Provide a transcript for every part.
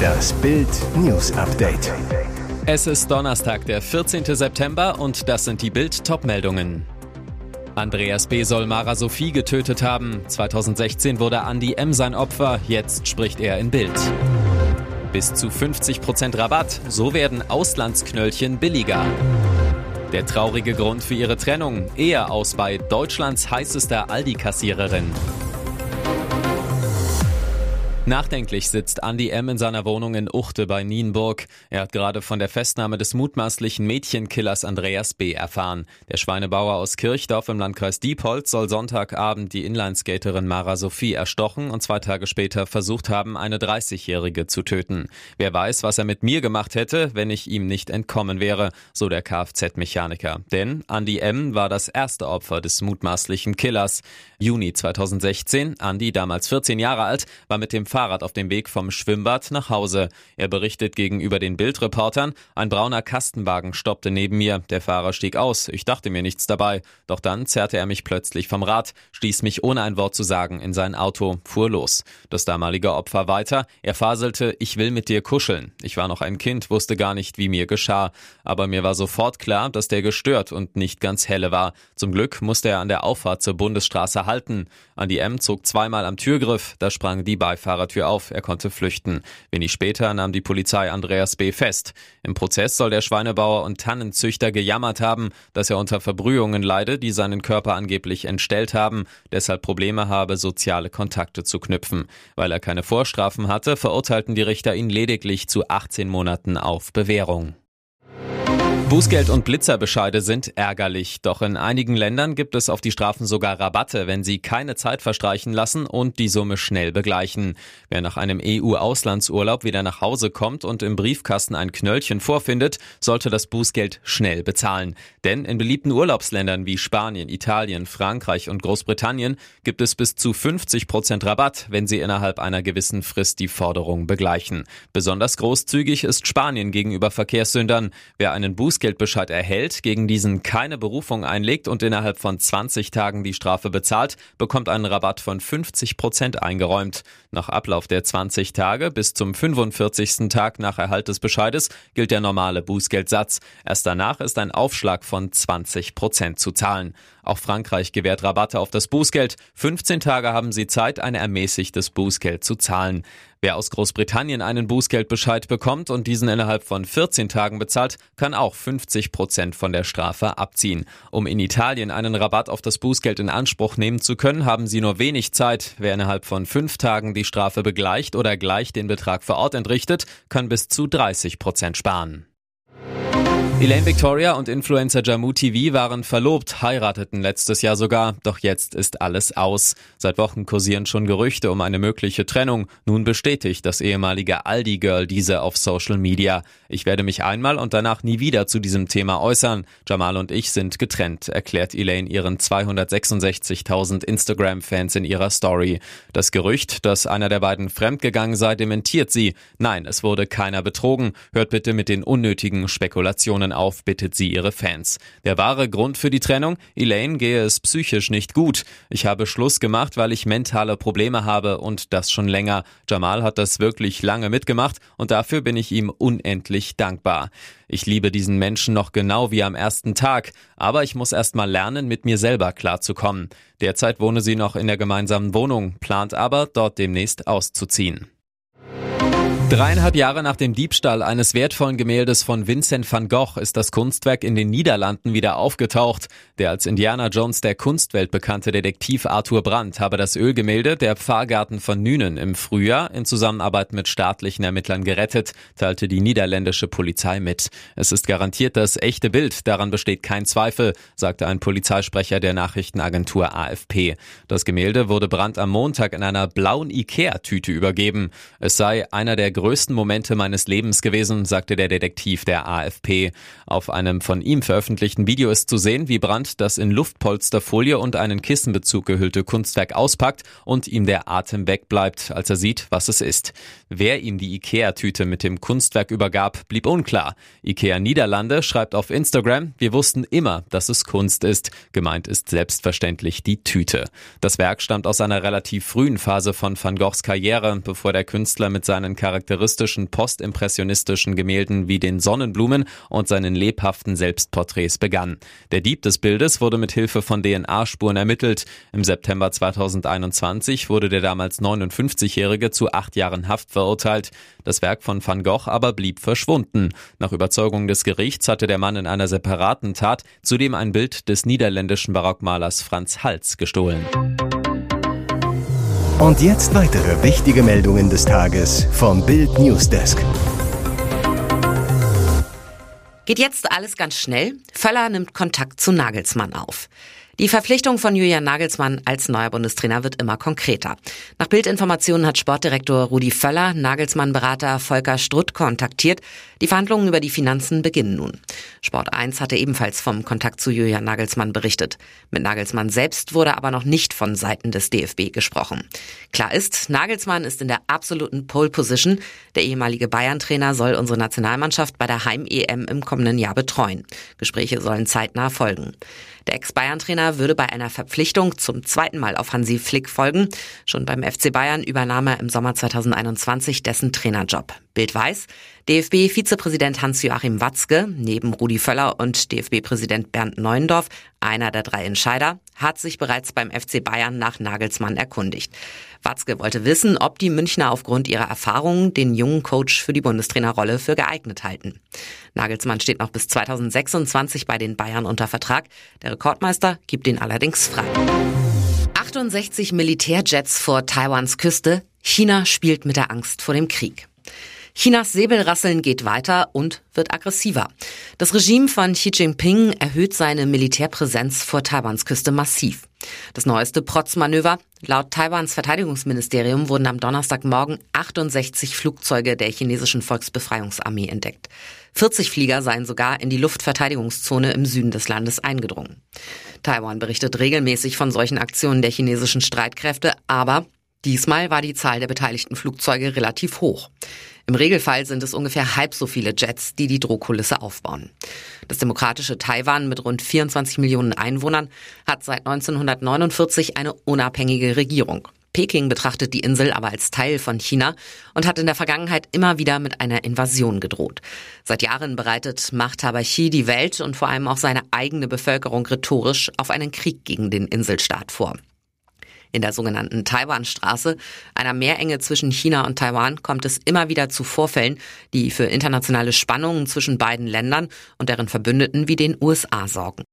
Das Bild News Update. Es ist Donnerstag, der 14. September und das sind die Bild Topmeldungen. Andreas B. soll Mara Sophie getötet haben. 2016 wurde Andy M. sein Opfer, jetzt spricht er in Bild. Bis zu 50% Rabatt, so werden Auslandsknöllchen billiger. Der traurige Grund für ihre Trennung, Ehe aus bei Deutschlands heißester Aldi-Kassiererin. Nachdenklich sitzt Andy M. in seiner Wohnung in Uchte bei Nienburg. Er hat gerade von der Festnahme des mutmaßlichen Mädchenkillers Andreas B. erfahren. Der Schweinebauer aus Kirchdorf im Landkreis Diepholz soll Sonntagabend die Inlineskaterin Mara Sophie erstochen und zwei Tage später versucht haben, eine 30-Jährige zu töten. Wer weiß, was er mit mir gemacht hätte, wenn ich ihm nicht entkommen wäre, so der Kfz-Mechaniker. Denn Andy M. war das erste Opfer des mutmaßlichen Killers. Juni 2016, Andy, damals 14 Jahre alt, war mit dem Fahrrad auf dem Weg vom Schwimmbad nach Hause. Er berichtet gegenüber den Bildreportern, ein brauner Kastenwagen stoppte neben mir. Der Fahrer stieg aus. Ich dachte mir nichts dabei. Doch dann zerrte er mich plötzlich vom Rad, stieß mich ohne ein Wort zu sagen in sein Auto, fuhr los. Das damalige Opfer weiter. Er faselte, ich will mit dir kuscheln. Ich war noch ein Kind, wusste gar nicht, wie mir geschah. Aber mir war sofort klar, dass der gestört und nicht ganz helle war. Zum Glück musste er an der Auffahrt zur Bundesstraße halten. Andi M. zog zweimal am Türgriff, da sprang die Beifahrer Fahrertür auf, er konnte flüchten. Wenig später nahm die Polizei Andreas B. fest. Im Prozess soll der Schweinebauer und Tannenzüchter gejammert haben, dass er unter Verbrühungen leide, die seinen Körper angeblich entstellt haben, deshalb Probleme habe, soziale Kontakte zu knüpfen. Weil er keine Vorstrafen hatte, verurteilten die Richter ihn lediglich zu 18 Monaten auf Bewährung. Bußgeld und Blitzerbescheide sind ärgerlich, doch in einigen Ländern gibt es auf die Strafen sogar Rabatte, wenn sie keine Zeit verstreichen lassen und die Summe schnell begleichen. Wer nach einem EU-Auslandsurlaub wieder nach Hause kommt und im Briefkasten ein Knöllchen vorfindet, sollte das Bußgeld schnell bezahlen. Denn in beliebten Urlaubsländern wie Spanien, Italien, Frankreich und Großbritannien gibt es bis zu 50 Prozent Rabatt, wenn sie innerhalb einer gewissen Frist die Forderung begleichen. Besonders großzügig ist Spanien gegenüber Verkehrssündern. Wer einen Bußgeld Bußgeldbescheid erhält, gegen diesen keine Berufung einlegt und innerhalb von 20 Tagen die Strafe bezahlt, bekommt einen Rabatt von 50 Prozent eingeräumt. Nach Ablauf der 20 Tage bis zum 45. Tag nach Erhalt des Bescheides gilt der normale Bußgeldsatz. Erst danach ist ein Aufschlag von 20 Prozent zu zahlen. Auch Frankreich gewährt Rabatte auf das Bußgeld. 15 Tage haben sie Zeit, ein ermäßigtes Bußgeld zu zahlen. Wer aus Großbritannien einen Bußgeldbescheid bekommt und diesen innerhalb von 14 Tagen bezahlt, kann auch 50 Prozent von der Strafe abziehen. Um in Italien einen Rabatt auf das Bußgeld in Anspruch nehmen zu können, haben sie nur wenig Zeit. Wer innerhalb von fünf Tagen die Strafe begleicht oder gleich den Betrag vor Ort entrichtet, kann bis zu 30 Prozent sparen. Elaine Victoria und Influencer Jammu TV waren verlobt, heirateten letztes Jahr sogar, doch jetzt ist alles aus. Seit Wochen kursieren schon Gerüchte um eine mögliche Trennung. Nun bestätigt das ehemalige Aldi-Girl diese auf Social Media. Ich werde mich einmal und danach nie wieder zu diesem Thema äußern. Jamal und ich sind getrennt, erklärt Elaine ihren 266.000 Instagram-Fans in ihrer Story. Das Gerücht, dass einer der beiden fremdgegangen sei, dementiert sie. Nein, es wurde keiner betrogen. Hört bitte mit den unnötigen Spekulationen Trennungen auf, bittet sie ihre Fans. Der wahre Grund für die Trennung? Elaine gehe es psychisch nicht gut. Ich habe Schluss gemacht, weil ich mentale Probleme habe und das schon länger. Jamal hat das wirklich lange mitgemacht und dafür bin ich ihm unendlich dankbar. Ich liebe diesen Menschen noch genau wie am ersten Tag, aber ich muss erst mal lernen, mit mir selber klarzukommen. Derzeit wohne sie noch in der gemeinsamen Wohnung, plant aber, dort demnächst auszuziehen. Dreieinhalb Jahre nach dem Diebstahl eines wertvollen Gemäldes von Vincent van Gogh ist das Kunstwerk in den Niederlanden wieder aufgetaucht. Der als Indiana Jones der Kunstwelt bekannte Detektiv Arthur Brandt habe das Ölgemälde Der Pfarrgarten von Nünen im Frühjahr in Zusammenarbeit mit staatlichen Ermittlern gerettet, teilte die niederländische Polizei mit. Es ist garantiert das echte Bild, daran besteht kein Zweifel, sagte ein Polizeisprecher der Nachrichtenagentur AFP. Das Gemälde wurde Brandt am Montag in einer blauen Ikea-Tüte übergeben. Es sei einer der größten Momente meines Lebens gewesen, sagte der Detektiv der AFP. Auf einem von ihm veröffentlichten Video ist zu sehen, wie Brandt das in Luftpolsterfolie und einen Kissenbezug gehüllte Kunstwerk auspackt und ihm der Atem wegbleibt, als er sieht, was es ist. Wer ihm die Ikea-Tüte mit dem Kunstwerk übergab, blieb unklar. Ikea Niederlande schreibt auf Instagram, wir wussten immer, dass es Kunst ist. Gemeint ist selbstverständlich die Tüte. Das Werk stammt aus einer relativ frühen Phase von Van Goghs Karriere, bevor der Künstler mit seinen charakteristischen postimpressionistischen Gemälden wie den Sonnenblumen und seinen lebhaften Selbstporträts begann. Der Dieb des Bildes wurde mit Hilfe von DNA-Spuren ermittelt. Im September 2021 wurde der damals 59-Jährige zu acht Jahren Haft verurteilt. Das Werk von Van Gogh aber blieb verschwunden. Nach Überzeugung des Gerichts hatte der Mann in einer separaten Tat zudem ein Bild des niederländischen Barockmalers Franz Hals gestohlen. Und jetzt weitere wichtige Meldungen des Tages vom Bild Newsdesk. Geht jetzt alles ganz schnell? Völler nimmt Kontakt zu Nagelsmann auf. Die Verpflichtung von Julian Nagelsmann als neuer Bundestrainer wird immer konkreter. Nach Bildinformationen hat Sportdirektor Rudi Völler Nagelsmann-Berater Volker Strutt kontaktiert. Die Verhandlungen über die Finanzen beginnen nun. Sport 1 hatte ebenfalls vom Kontakt zu Julian Nagelsmann berichtet. Mit Nagelsmann selbst wurde aber noch nicht von Seiten des DFB gesprochen. Klar ist, Nagelsmann ist in der absoluten Pole Position. Der ehemalige Bayern-Trainer soll unsere Nationalmannschaft bei der Heim-EM im kommenden Jahr betreuen. Gespräche sollen zeitnah folgen. Der Ex-Bayern-Trainer würde bei einer Verpflichtung zum zweiten Mal auf Hansi Flick folgen. Schon beim FC Bayern übernahm er im Sommer 2021 dessen Trainerjob. Bild weiß, DFB-Vizepräsident Hans-Joachim Watzke, neben Rudi Völler und DFB-Präsident Bernd Neuendorf, einer der drei Entscheider, hat sich bereits beim FC Bayern nach Nagelsmann erkundigt. Watzke wollte wissen, ob die Münchner aufgrund ihrer Erfahrungen den jungen Coach für die Bundestrainerrolle für geeignet halten. Nagelsmann steht noch bis 2026 bei den Bayern unter Vertrag. Der Rekordmeister gibt ihn allerdings frei. 68 Militärjets vor Taiwans Küste. China spielt mit der Angst vor dem Krieg. Chinas Säbelrasseln geht weiter und wird aggressiver. Das Regime von Xi Jinping erhöht seine Militärpräsenz vor Taiwans Küste massiv. Das neueste Protzmanöver. Laut Taiwans Verteidigungsministerium wurden am Donnerstagmorgen 68 Flugzeuge der chinesischen Volksbefreiungsarmee entdeckt. 40 Flieger seien sogar in die Luftverteidigungszone im Süden des Landes eingedrungen. Taiwan berichtet regelmäßig von solchen Aktionen der chinesischen Streitkräfte, aber diesmal war die Zahl der beteiligten Flugzeuge relativ hoch. Im Regelfall sind es ungefähr halb so viele Jets, die die Drohkulisse aufbauen. Das demokratische Taiwan mit rund 24 Millionen Einwohnern hat seit 1949 eine unabhängige Regierung. Peking betrachtet die Insel aber als Teil von China und hat in der Vergangenheit immer wieder mit einer Invasion gedroht. Seit Jahren bereitet Machthaber Xi die Welt und vor allem auch seine eigene Bevölkerung rhetorisch auf einen Krieg gegen den Inselstaat vor. In der sogenannten Taiwanstraße, einer Meerenge zwischen China und Taiwan, kommt es immer wieder zu Vorfällen, die für internationale Spannungen zwischen beiden Ländern und deren Verbündeten wie den USA sorgen.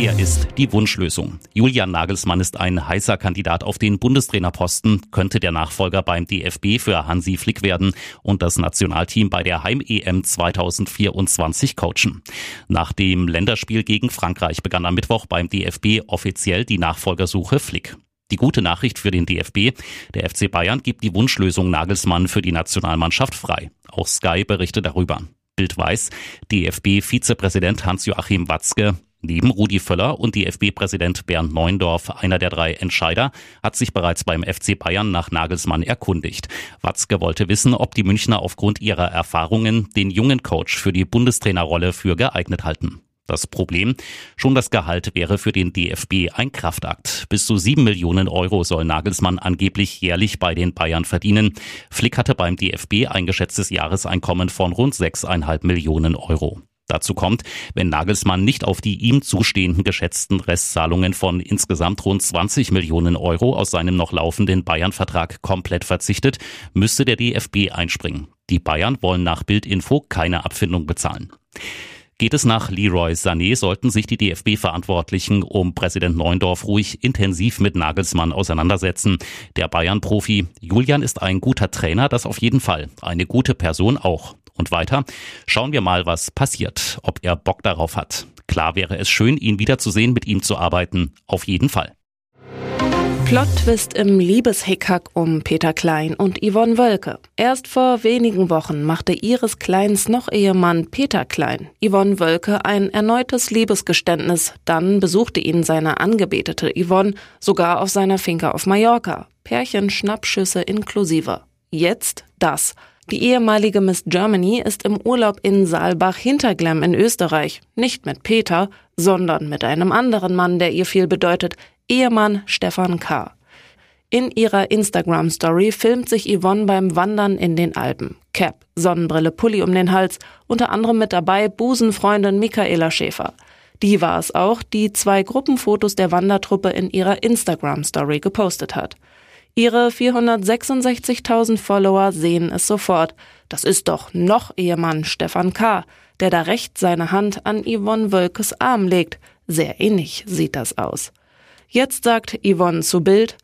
Er ist die Wunschlösung. Julian Nagelsmann ist ein heißer Kandidat auf den Bundestrainerposten, könnte der Nachfolger beim DFB für Hansi Flick werden und das Nationalteam bei der Heim-EM 2024 coachen. Nach dem Länderspiel gegen Frankreich begann am Mittwoch beim DFB offiziell die Nachfolgersuche Flick. Die gute Nachricht für den DFB, der FC Bayern gibt die Wunschlösung Nagelsmann für die Nationalmannschaft frei. Auch Sky berichtet darüber. Bild weiß, DFB-Vizepräsident Hans-Joachim Watzke Neben Rudi Völler und DFB-Präsident Bernd Neuendorf, einer der drei Entscheider, hat sich bereits beim FC Bayern nach Nagelsmann erkundigt. Watzke wollte wissen, ob die Münchner aufgrund ihrer Erfahrungen den jungen Coach für die Bundestrainerrolle für geeignet halten. Das Problem, schon das Gehalt wäre für den DFB ein Kraftakt. Bis zu sieben Millionen Euro soll Nagelsmann angeblich jährlich bei den Bayern verdienen. Flick hatte beim DFB ein geschätztes Jahreseinkommen von rund sechseinhalb Millionen Euro. Dazu kommt, wenn Nagelsmann nicht auf die ihm zustehenden geschätzten Restzahlungen von insgesamt rund 20 Millionen Euro aus seinem noch laufenden Bayern-Vertrag komplett verzichtet, müsste der DFB einspringen. Die Bayern wollen nach Bildinfo keine Abfindung bezahlen. Geht es nach Leroy Sané, sollten sich die DFB-Verantwortlichen um Präsident Neundorf ruhig intensiv mit Nagelsmann auseinandersetzen. Der Bayern-Profi Julian ist ein guter Trainer, das auf jeden Fall. Eine gute Person auch. Und weiter, schauen wir mal, was passiert, ob er Bock darauf hat. Klar wäre es schön, ihn wiederzusehen, mit ihm zu arbeiten. Auf jeden Fall. Plot-Twist im Liebeshickhack um Peter Klein und Yvonne Wölke. Erst vor wenigen Wochen machte ihres Kleins noch Ehemann Peter Klein, Yvonne Wölke, ein erneutes Liebesgeständnis. Dann besuchte ihn seine angebetete Yvonne sogar auf seiner Finca auf Mallorca. Pärchen Schnappschüsse inklusive. Jetzt das. Die ehemalige Miss Germany ist im Urlaub in Saalbach-Hinterglemm in Österreich. Nicht mit Peter, sondern mit einem anderen Mann, der ihr viel bedeutet, Ehemann Stefan K. In ihrer Instagram-Story filmt sich Yvonne beim Wandern in den Alpen. Cap, Sonnenbrille, Pulli um den Hals, unter anderem mit dabei Busenfreundin Michaela Schäfer. Die war es auch, die zwei Gruppenfotos der Wandertruppe in ihrer Instagram-Story gepostet hat. Ihre 466.000 Follower sehen es sofort. Das ist doch noch Ehemann Stefan K., der da rechts seine Hand an Yvonne Wölkes Arm legt. Sehr ähnlich sieht das aus. Jetzt sagt Yvonne zu Bild,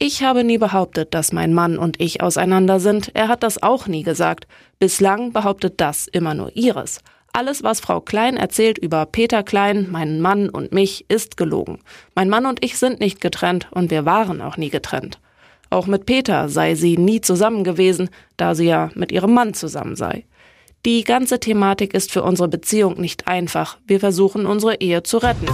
ich habe nie behauptet, dass mein Mann und ich auseinander sind. Er hat das auch nie gesagt. Bislang behauptet das immer nur Iris. Alles, was Frau Klein erzählt über Peter Klein, meinen Mann und mich, ist gelogen. Mein Mann und ich sind nicht getrennt und wir waren auch nie getrennt. Auch mit Peter sei sie nie zusammen gewesen, da sie ja mit ihrem Mann zusammen sei. Die ganze Thematik ist für unsere Beziehung nicht einfach. Wir versuchen unsere Ehe zu retten.